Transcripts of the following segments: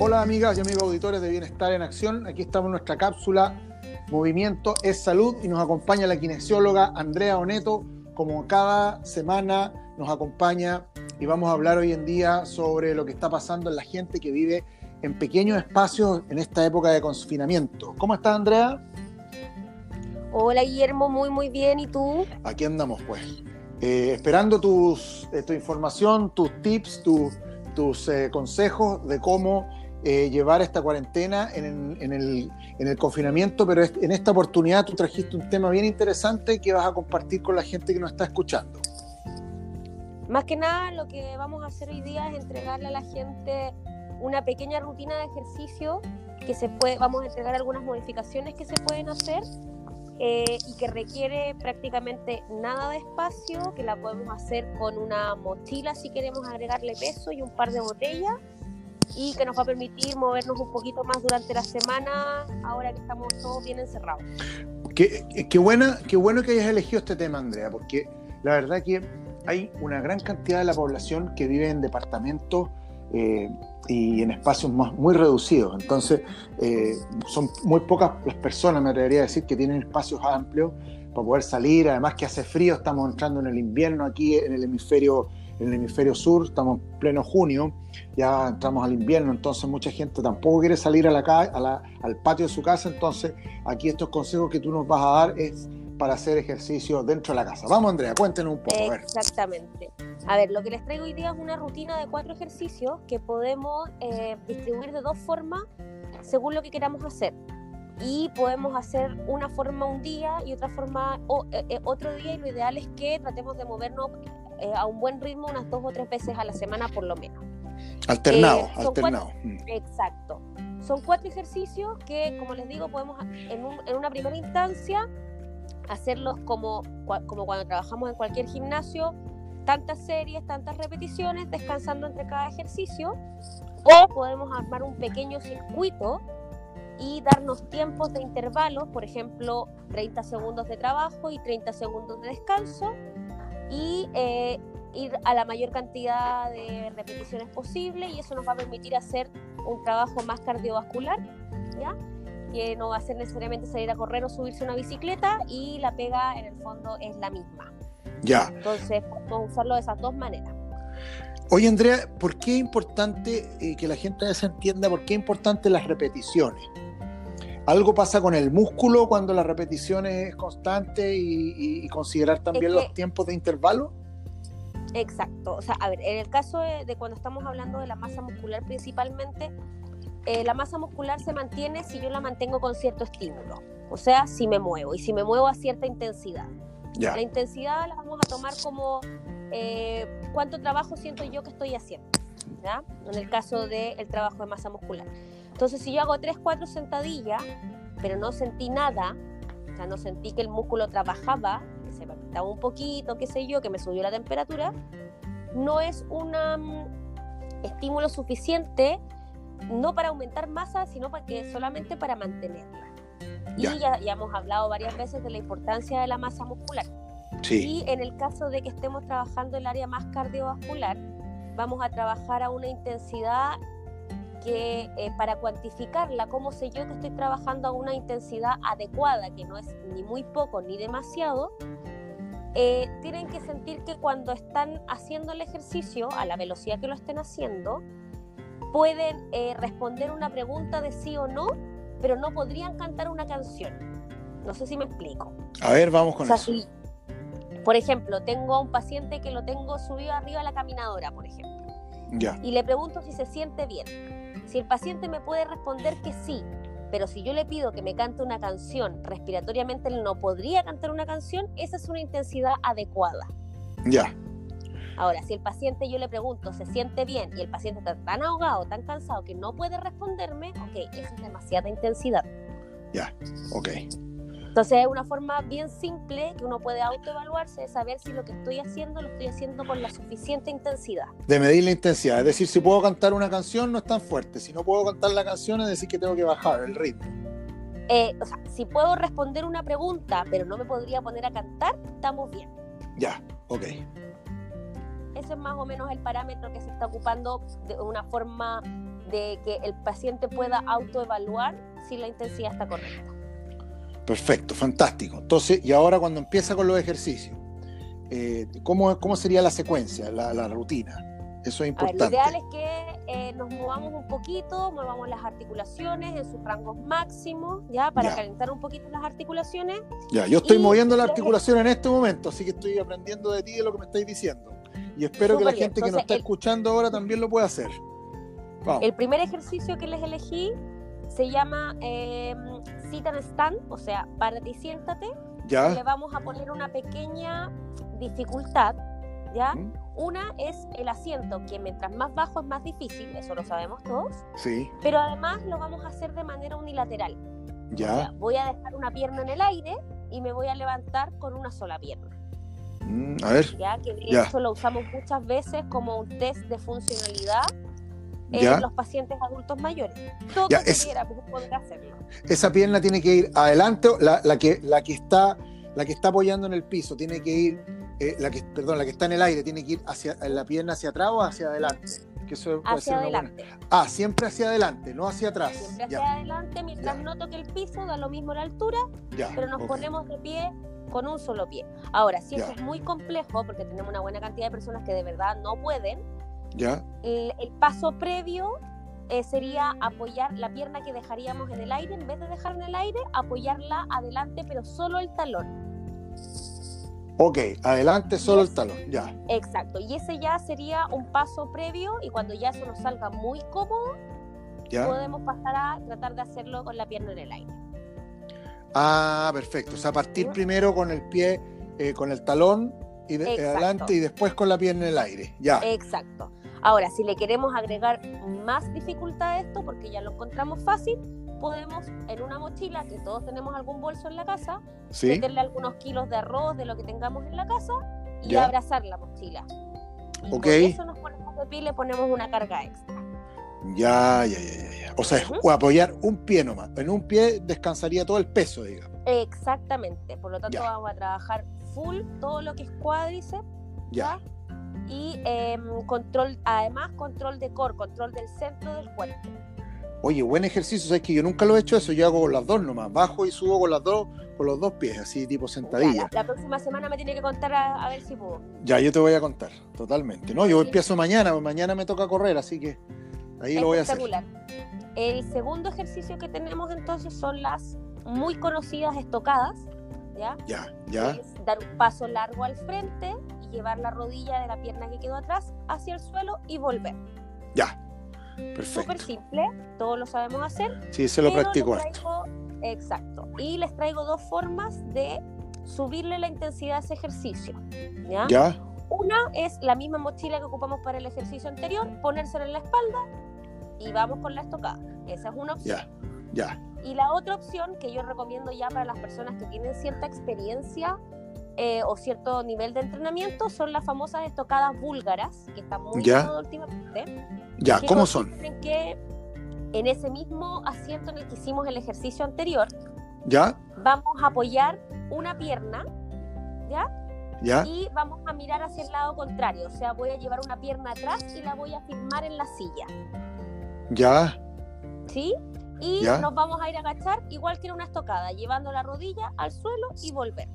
Hola amigas y amigos auditores de Bienestar en Acción. Aquí estamos en nuestra cápsula Movimiento es Salud y nos acompaña la kinesióloga Andrea Oneto. Como cada semana nos acompaña y vamos a hablar hoy en día sobre lo que está pasando en la gente que vive en pequeños espacios en esta época de confinamiento. ¿Cómo estás Andrea? Hola Guillermo, muy muy bien. ¿Y tú? Aquí andamos pues. Eh, esperando tus, eh, tu información, tus tips, tus eh, consejos de cómo eh, llevar esta cuarentena en, el, confinamiento, pero en esta oportunidad tú trajiste un tema bien interesante que vas a compartir con la gente que nos está escuchando. Más que nada, lo que vamos a hacer hoy día es entregarle a la gente una pequeña rutina de ejercicio que se puede, vamos a entregar algunas modificaciones que se pueden hacer eh, y que requiere prácticamente nada de espacio, que la podemos hacer con una mochila si queremos agregarle peso y un par de botellas y que nos va a permitir movernos un poquito más durante la semana, ahora que estamos todos bien encerrados. Qué, qué, buena, qué bueno que hayas elegido este tema, Andrea, porque la verdad que hay una gran cantidad de la población que vive en departamentos eh, y en espacios más, muy reducidos. Entonces, eh, son muy pocas las personas, me atrevería a decir, que tienen espacios amplios para poder salir. Además que hace frío, estamos entrando en el invierno aquí en el hemisferio en el hemisferio sur, estamos en pleno junio, ya entramos al invierno, entonces mucha gente tampoco quiere salir al patio de su casa, entonces aquí estos consejos que tú nos vas a dar es para hacer ejercicio dentro de la casa. Vamos Andrea, cuéntenos un poco. Exactamente. A ver, lo que les traigo hoy día es una rutina de cuatro ejercicios que podemos eh, distribuir de dos formas según lo que queramos hacer y podemos hacer una forma un día y otra forma o, eh, eh, otro día y lo ideal es que tratemos de movernos eh, a un buen ritmo unas dos o tres veces a la semana por lo menos. Alternado, eh, alternado. Mm. exacto. Son cuatro ejercicios que, como les digo, podemos en, en una primera instancia hacerlos como, como cuando trabajamos en cualquier gimnasio, tantas series, tantas repeticiones, descansando entre cada ejercicio, o podemos armar un pequeño circuito y darnos tiempos de intervalos, por ejemplo, 30 segundos de trabajo y 30 segundos de descanso, y eh, ir a la mayor cantidad de repeticiones posible y eso nos va a permitir hacer un trabajo más cardiovascular, ¿ya? que no va a ser necesariamente salir a correr o subirse a una bicicleta y la pega en el fondo es la misma. Ya. Entonces, podemos usarlo de esas dos maneras. Oye, Andrea, ¿por qué es importante eh, que la gente se entienda por qué es importante las repeticiones? ¿Algo pasa con el músculo cuando la repetición es constante y, considerar también los tiempos de intervalo? Exacto. O sea, a ver, en el caso de, cuando estamos hablando de la masa muscular principalmente, eh, la masa muscular se mantiene si yo la mantengo con cierto estímulo. O sea, si me muevo y si me muevo a cierta intensidad. La intensidad la vamos a tomar como eh, cuánto trabajo siento yo que estoy haciendo. ¿ya? En el caso del trabajo de masa muscular. Entonces, si yo hago 3, 4 sentadillas, pero no sentí nada, o sea, no sentí que el músculo trabajaba, que se me apretaba un poquito, qué sé yo, que me subió la temperatura, no es un mm, estímulo suficiente, no para aumentar masa, sino para que, solamente para mantenerla. Y ya, ya, hemos hablado varias veces de la importancia de la masa muscular. Sí. Y en el caso de que estemos trabajando el área más cardiovascular, vamos a trabajar a una intensidad que eh, para cuantificarla, cómo sé yo que estoy trabajando a una intensidad adecuada, que no es ni muy poco ni demasiado, eh, tienen que sentir que cuando están haciendo el ejercicio, a la velocidad que lo estén haciendo, pueden eh, responder una pregunta de sí o no, pero no podrían cantar una canción. No sé si me explico. A ver, vamos con eso. por ejemplo, tengo a un paciente que lo tengo subido arriba a la caminadora, por ejemplo. Ya. Y le pregunto si se siente bien. Si el paciente me puede responder que sí, pero si yo le pido que me cante una canción, respiratoriamente él no podría cantar una canción, esa es una intensidad adecuada. Ya. Ahora, si el paciente yo le pregunto, ¿se siente bien? Y el paciente está tan ahogado, tan cansado que no puede responderme, ok, eso es demasiada intensidad. Ya, ok. Entonces es una forma bien simple que uno puede autoevaluarse de saber si lo que estoy haciendo lo estoy haciendo con la suficiente intensidad. De medir la intensidad, es decir, si puedo cantar una canción no es tan fuerte, si no puedo cantar la canción es decir que tengo que bajar el ritmo. Eh, o sea, si puedo responder una pregunta pero no me podría poner a cantar, estamos bien. Ya, ok. Ese es más o menos el parámetro que se está ocupando de una forma de que el paciente pueda autoevaluar si la intensidad está correcta. Perfecto, fantástico. Entonces, y ahora cuando empieza con los ejercicios, eh, ¿cómo, ¿cómo, sería la secuencia, la, la rutina? Eso es importante. lo ideal es que eh, nos movamos un poquito, movamos las articulaciones en sus rangos máximos, ¿ya? Para calentar un poquito las articulaciones. Ya, yo estoy moviendo la articulación en este momento, así que estoy aprendiendo de ti de lo que me estáis diciendo. Y espero que la gente que nos está escuchando ahora también lo pueda hacer. El primer ejercicio que les elegí se llama eh, sit and stand, o sea, párate y siéntate. Ya. Le vamos a poner una pequeña dificultad, ¿ya? Una es el asiento, que mientras más bajo es más difícil, eso lo sabemos todos. Sí. Pero además lo vamos a hacer de manera unilateral. Ya. voy a dejar una pierna en el aire y me voy a levantar con una sola pierna. Mm, a ver. Ya, que de lo usamos muchas veces como un test de funcionalidad en los pacientes adultos mayores. Todos ya, poder hacerlo. Esa pierna tiene que ir adelante, la, la, que, la, que está, la que está apoyando en el piso tiene que ir, eh, la que, perdón, la que está en el aire tiene que ir hacia la pierna hacia atrás o hacia adelante. Que eso hacia adelante. Ah, siempre hacia adelante, no hacia atrás. Siempre hacia adelante, mientras no toque el piso, da lo mismo la altura, pero nos ponemos de pie con un solo pie. Ahora, si eso es muy complejo, porque tenemos una buena cantidad de personas que de verdad no pueden, ¿Ya? El, paso previo eh, sería apoyar la pierna que dejaríamos en el aire, en vez de dejar en el aire, apoyarla adelante, pero solo el talón. Ok, adelante solo el talón, ya. Exacto, y ese ya sería un paso previo y cuando ya eso nos salga muy cómodo, ¿Ya? podemos pasar a tratar de hacerlo con la pierna en el aire. Ah, perfecto. O sea, partir primero con el pie, eh, con el talón y adelante y después con la pierna en el aire. Ya. Exacto. Ahora, si le queremos agregar más dificultad a esto, porque ya lo encontramos fácil, podemos en una mochila, que todos tenemos algún bolso en la casa, meterle algunos kilos de arroz de lo que tengamos en la casa y abrazar la mochila. Y con eso nos ponemos de pie y le ponemos una carga extra. Ya, ya, ya, ya. O sea, apoyar un pie nomás. En un pie descansaría todo el peso, digamos. Exactamente. Por lo tanto, vamos a trabajar full todo lo que es cuádriceps. Ya y em, control, además control de core, control del centro del cuerpo. Oye, buen ejercicio, sabes que yo nunca lo he hecho eso, yo hago con las dos nomás, bajo y subo con las dos, con los dos pies, así tipo sentadilla. la, próxima semana me tiene que contar a, ver si puedo. Ya, yo te voy a contar, totalmente. No, yo empiezo mañana, mañana me toca correr, así que ahí lo voy a hacer. El segundo ejercicio que tenemos entonces son las muy conocidas estocadas, ¿ya? Ya, ya. Es dar un paso largo al frente llevar la rodilla de la pierna que quedó atrás hacia el suelo y volver. Ya. Perfecto. Súper simple, todos lo sabemos hacer. Sí, se lo practico. exacto. Y les traigo dos formas de subirle la intensidad a ese ejercicio. ¿ya? ¿Ya? Una es la misma mochila que ocupamos para el ejercicio anterior, ponérsela en la espalda y vamos con la estocada. Esa es una opción. Ya, ya. Y la otra opción que yo recomiendo ya para las personas que tienen cierta experiencia eh, o cierto nivel de entrenamiento son las famosas estocadas búlgaras, que están muy ¿Ya? últimamente. Ya, ¿cómo son? que en ese mismo asiento en el que hicimos el ejercicio anterior, ¿Ya? vamos a apoyar una pierna, ¿ya? ¿Ya? Y vamos a mirar hacia el lado contrario, o sea, voy a llevar una pierna atrás y la voy a firmar en la silla. ¿Ya? ¿Sí? Y nos vamos a ir a agachar igual que en una estocada, llevando la rodilla al suelo y volver.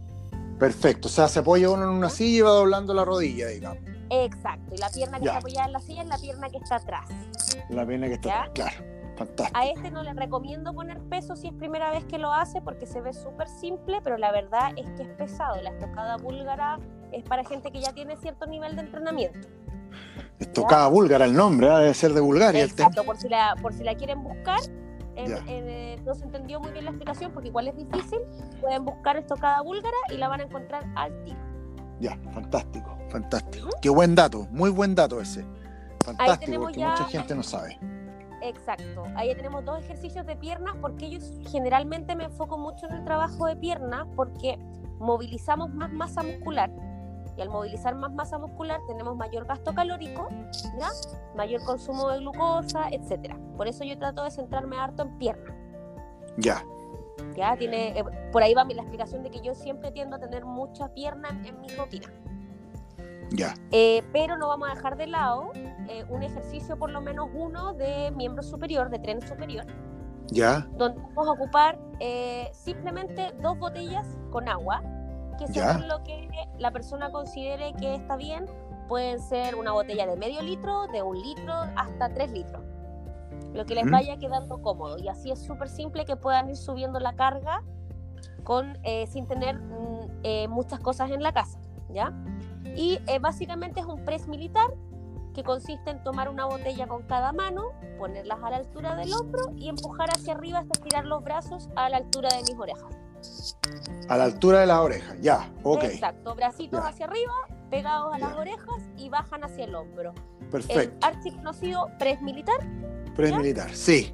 Perfecto, o sea, se apoya uno en una silla y va doblando la rodilla, digamos. Exacto, y la pierna que está apoyada en la silla es la pierna que está atrás. La pierna que está atrás, claro. Fantástico. A este no le recomiendo poner peso si es primera vez que lo hace porque se ve súper simple, pero la verdad es que es pesado. La estocada búlgara es para gente que ya tiene cierto nivel de entrenamiento. Estocada búlgara el nombre, ¿eh? debe ser de Bulgaria. Exacto, por si, la, por si la quieren buscar, eh, no se entendió muy bien la explicación porque igual es difícil, pueden buscar estocada búlgara y la van a encontrar al tiro. Ya, fantástico, fantástico. Qué buen dato, muy buen dato ese. Fantástico, porque mucha gente no sabe. Exacto, ahí tenemos dos ejercicios de piernas porque yo generalmente me enfoco mucho en el trabajo de piernas porque movilizamos más masa muscular y al movilizar más masa muscular tenemos mayor gasto calórico, ¿ya? mayor consumo de glucosa, etc. Por eso yo trato de centrarme harto en pierna. Ya. Ya, tiene, eh, por ahí va la explicación de que yo siempre tiendo a tener mucha pierna en, mi rutina. Ya. Eh, pero no vamos a dejar de lado eh, un ejercicio, por lo menos uno, de miembro superior, de tren superior, Ya. donde vamos a ocupar simplemente dos botellas con agua, que según lo que la persona considere que está bien, pueden ser una botella de medio litro, de un litro, hasta tres litros. Lo que les vaya quedando cómodo. Y así es súper simple que puedan ir subiendo la carga con, eh, sin tener mm, eh, muchas cosas en la casa. ¿ya? Y eh, básicamente es un press militar que consiste en tomar una botella con cada mano, ponerlas a la altura del hombro y empujar hacia arriba hasta estirar los brazos a la altura de mis orejas. A la altura de las orejas. Ya. Ok. Exacto, bracitos Ya. hacia arriba, pegados a las orejas y bajan hacia el hombro. El Perfecto. archiconocido press militar Press militar. Sí.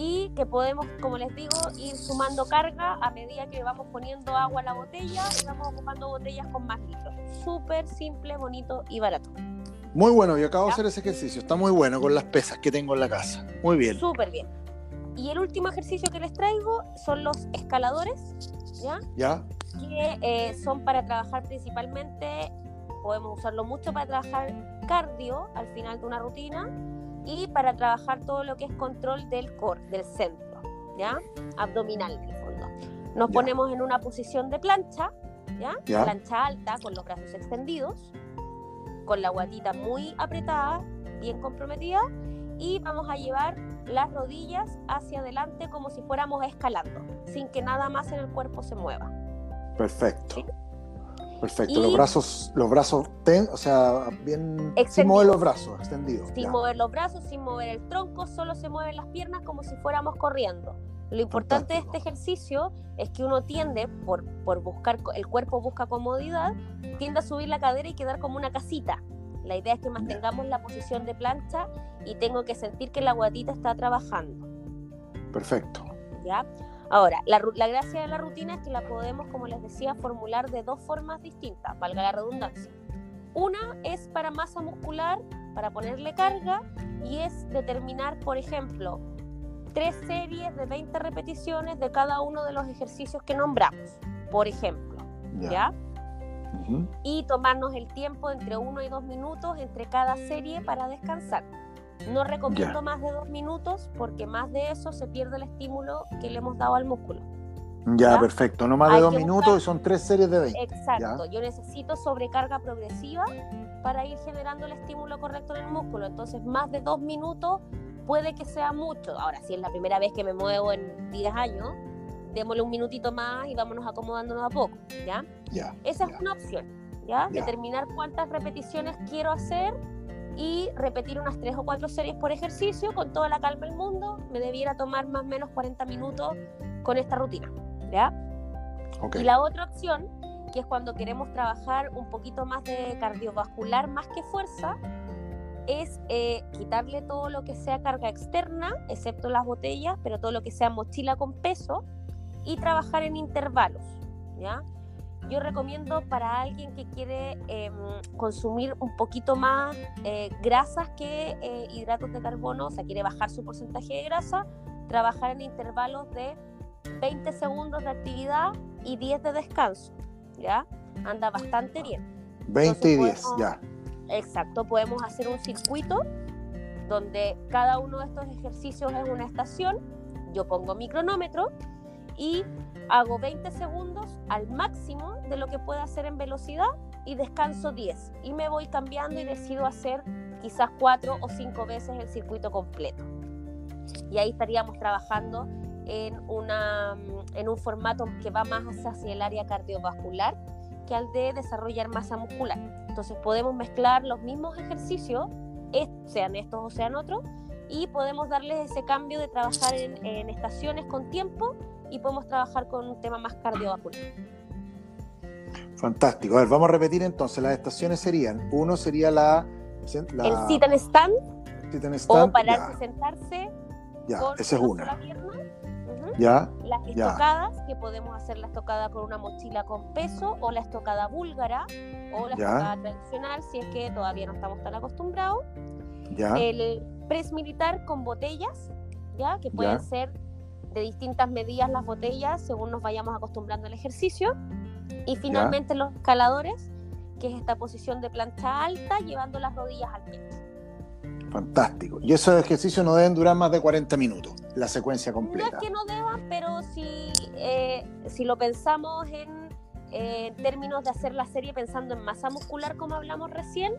y que podemos, como les digo, ir sumando carga a medida que vamos poniendo agua a la botella y vamos ocupando botellas con más litros. Súper simple, bonito y barato. Muy bueno. Yo acabo de Ya. hacer ese ejercicio. Está muy bueno con las pesas que tengo en la casa. Muy bien. Súper bien. Y el último ejercicio que les traigo son los escaladores, ¿ya? Ya. que eh, son para trabajar principalmente, podemos usarlo mucho para trabajar cardio al final de una rutina y para trabajar todo lo que es control del core, del centro, ¿ya? Abdominal en el fondo. Nos Ya. ponemos en una posición de plancha, ¿ya? Ya. Plancha alta con los brazos extendidos, con la guatita muy apretada, bien comprometida y vamos a llevar las rodillas hacia adelante como si fuéramos escalando, sin que nada más en el cuerpo se mueva. Perfecto. Sí. Perfecto. Y- Los brazos, los brazos, ten- o sea, bien. Sin Extendidos. mover los brazos, extendidos. sin ya. mover los brazos, sin mover el tronco, solo se mueven las piernas como si fuéramos corriendo. Lo importante Fantástico. de este ejercicio es que uno tiende, por, por buscar, el cuerpo busca comodidad, tiende a subir la cadera y quedar como una casita. La idea es que mantengamos la posición de plancha y tengo que sentir que la guatita está trabajando. Perfecto. ¿ya? Ahora, la, gracia de la rutina es que la podemos, como les decía, formular de dos formas distintas, valga la redundancia. Una es para masa muscular, para ponerle carga, y es determinar, por ejemplo, tres series de 20 repeticiones de cada uno de los ejercicios que nombramos, por ejemplo, Ya. ¿ya? Y tomarnos el tiempo entre uno y dos minutos entre cada serie para descansar. No recomiendo más de dos minutos porque más de eso se pierde el estímulo que le hemos dado al músculo. Ya, ¿Ya? perfecto. No más de dos minutos buscar- y son tres series de 20. Exacto, yo necesito sobrecarga progresiva para ir generando el estímulo correcto en el músculo. Entonces, más de dos minutos puede que sea mucho. Ahora, si es la primera vez que me muevo en 10 años, démosle un minutito más y vámonos acomodándonos a poco, ¿ya? Ya. Esa es una opción, ¿ya? Determinar cuántas repeticiones quiero hacer y repetir unas tres o cuatro series por ejercicio con toda la calma del mundo. Me debiera tomar más o menos 40 minutos con esta rutina, ¿ya? Ok. Y la otra opción, que es cuando queremos trabajar un poquito más de cardiovascular más que fuerza, es eh, quitarle todo lo que sea carga externa, excepto las botellas, pero todo lo que sea mochila con peso, y trabajar en intervalos, ¿ya? Yo recomiendo para alguien que quiere em, consumir un poquito más eh, grasas que eh, hidratos de carbono, o sea, quiere bajar su porcentaje de grasa, trabajar en intervalos de 20 segundos de actividad y 10 de descanso, ¿ya? Anda bastante bien. 20 y entonces 10, podemos- ya. Exacto, podemos hacer un circuito donde cada uno de estos ejercicios es una estación, yo pongo mi cronómetro y hago 20 segundos al máximo de lo que pueda hacer en velocidad y descanso 10 y me voy cambiando y decido hacer quizás 4 o 5 veces el circuito completo. Y ahí estaríamos trabajando en, una, en un formato que va más hacia el área cardiovascular que al de desarrollar masa muscular. Entonces podemos mezclar los mismos ejercicios, sean estos o sean otros, y podemos darles ese cambio de trabajar en, en estaciones con tiempo y podemos trabajar con un tema más cardiovascular. Fantástico. A ver, vamos a repetir entonces. Las estaciones serían: uno sería la. la El sit and stand sit and o stand, pararse y sentarse Ya, con ya esa es una sola pierna. Ya, Las Ya. estocadas, que podemos hacer la estocada con una mochila con peso, o la estocada búlgara, o la Ya. estocada tradicional, si es que todavía no estamos tan acostumbrados. ya. El press militar con botellas, ya que pueden Ya. ser de distintas medidas las botellas según nos vayamos acostumbrando al ejercicio. Y finalmente los escaladores, que es esta posición de plancha alta, llevando las rodillas al pecho. Fantástico. Y esos ejercicios no deben durar más de 40 minutos, la secuencia completa. No es que no deban, pero si, eh, si lo pensamos en eh, términos de hacer la serie pensando en masa muscular, como hablamos recién,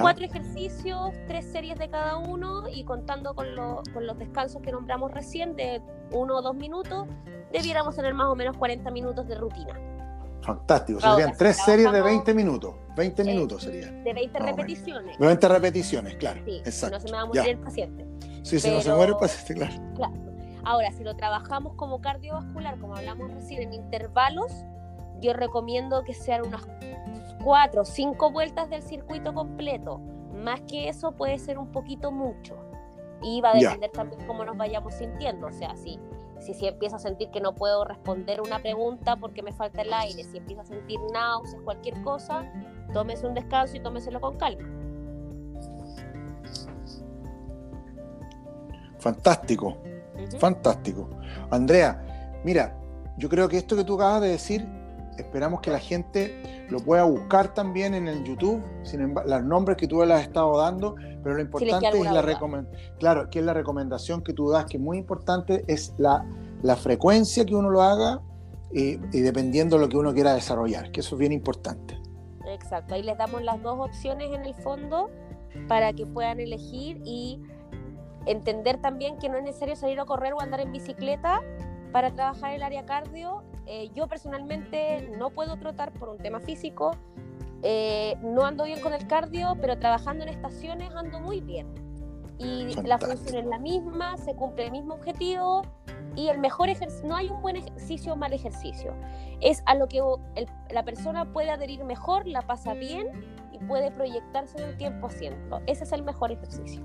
cuatro ejercicios, tres series de cada uno y contando con, con los descansos que nombramos recién de uno o dos minutos, debiéramos tener más o menos 40 minutos de rutina. Fantástico, serían tres series de 20 minutos. 20 minutos sería. De 20 repeticiones. De 20 repeticiones, claro. Sí, exacto. Si no se me va a morir el paciente. Sí, si no se muere el paciente, claro. Claro. Ahora, si lo trabajamos como cardiovascular, como hablamos recién, en intervalos, yo recomiendo que sean unas 4 o 5 vueltas del circuito completo. Más que eso puede ser un poquito mucho. Y va a depender también cómo nos vayamos sintiendo. O sea, si si, si empiezo a sentir que no puedo responder una pregunta porque me falta el aire, si empiezo a sentir náuseas, cualquier cosa, tómese un descanso y tómeselo con calma. Fantástico, fantástico. Andrea, mira, yo creo que esto que tú acabas de decir, esperamos que la gente lo pueda buscar también en el YouTube, sin embargo, los nombres que tú le has estado dando, pero lo importante es la recomendación, claro, que es la recomendación que tú das, que es muy importante, es la, la frecuencia que uno lo haga y, dependiendo de lo que uno quiera desarrollar, que eso es bien importante. Exacto, ahí les damos las dos opciones en el fondo para que puedan elegir y entender también que no es necesario salir a correr o andar en bicicleta para trabajar el área cardio. Eh, yo personalmente no puedo trotar por un tema físico, eh, no ando bien con el cardio, pero trabajando en estaciones ando muy bien. Y la función es la misma, se cumple el mismo objetivo y el mejor ejercicio, no hay un buen ejercicio o mal ejercicio. Es a lo que la persona puede adherir mejor, la pasa bien y puede proyectarse en el tiempo haciendo. Ese es el mejor ejercicio.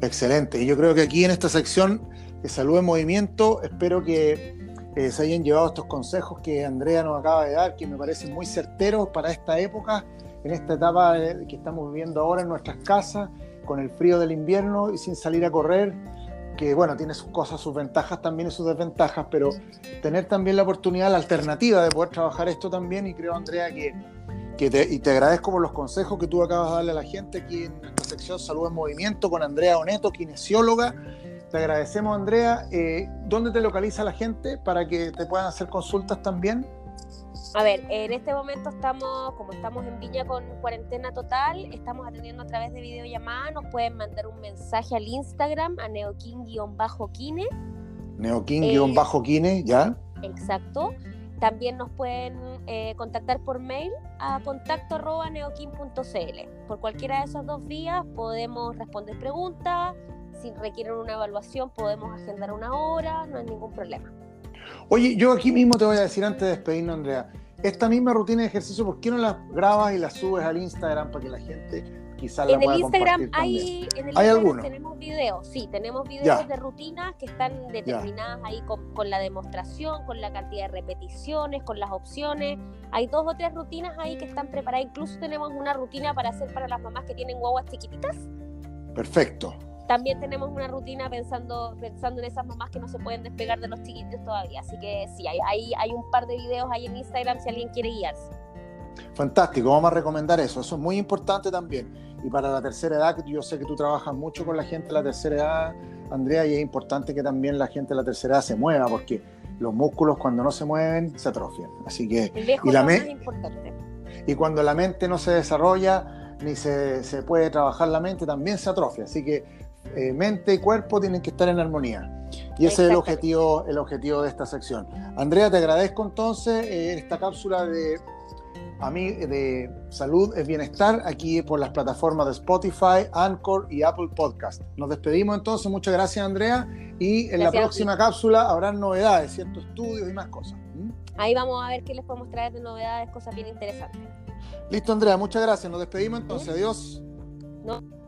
Excelente. Y yo creo que aquí en esta sección de salud en movimiento, espero que eh, se hayan llevado estos consejos que Andrea nos acaba de dar, que me parecen muy certeros para esta época, en esta etapa que estamos viviendo ahora en nuestras casas, con el frío del invierno y sin salir a correr, que bueno, tiene sus cosas, sus ventajas también y sus desventajas, pero tener también la oportunidad, la alternativa de poder trabajar esto también y creo, Andrea, que, que te, y te agradezco por los consejos que tú acabas de darle a la gente aquí en esta sección Salud en Movimiento con Andrea Oneto, kinesióloga te agradecemos, Andrea. Eh, ¿Dónde te localiza la gente para que te puedan hacer consultas también? A ver, en este momento estamos, como estamos en Viña con cuarentena total, estamos atendiendo a través de videollamada. Nos pueden mandar un mensaje al Instagram a neokin-kine. Neokin-kine, ¿ya? Exacto. También nos pueden eh, contactar por mail a contacto neokin.cl. Por cualquiera de esas dos vías podemos responder preguntas, si requieren una evaluación podemos agendar una hora, no hay ningún problema. Oye, yo aquí mismo te voy a decir antes de despedirnos, Andrea, esta misma rutina de ejercicio, ¿por qué no la grabas y la subes al Instagram para que la gente quizás la pueda Instagram hay, En el Instagram tenemos videos, sí, tenemos videos de rutinas que están determinadas ahí con, con, la demostración, con la cantidad de repeticiones, con las opciones. Hay dos o tres rutinas ahí que están preparadas. Incluso tenemos una rutina para hacer para las mamás que tienen guaguas chiquititas. Perfecto. También tenemos una rutina pensando, pensando en esas mamás que no se pueden despegar de los chiquitos todavía. Así que sí, hay, hay, hay un par de videos ahí en Instagram si alguien quiere guiarse. Fantástico, vamos a recomendar eso. Eso es muy importante también. Y para la tercera edad, yo sé que tú trabajas mucho con la gente de la tercera edad, Andrea, y es importante que también la gente de la tercera edad se mueva, porque los músculos cuando no se mueven se atrofian. Así que y la es importante. Y cuando la mente no se desarrolla, ni se, se puede trabajar la mente, también se atrofia. Así que eh, mente y cuerpo tienen que estar en armonía. Y ese es el objetivo, el objetivo de esta sección. Andrea, te agradezco entonces eh, esta cápsula de, a mí, de salud es bienestar aquí por las plataformas de Spotify, Anchor y Apple Podcast. Nos despedimos entonces, muchas gracias Andrea y en la próxima cápsula habrá novedades, ciertos estudios y más cosas. Ahí vamos a ver qué les podemos traer de novedades, cosas bien interesantes. Listo Andrea, muchas gracias. Nos despedimos entonces. Adiós. No.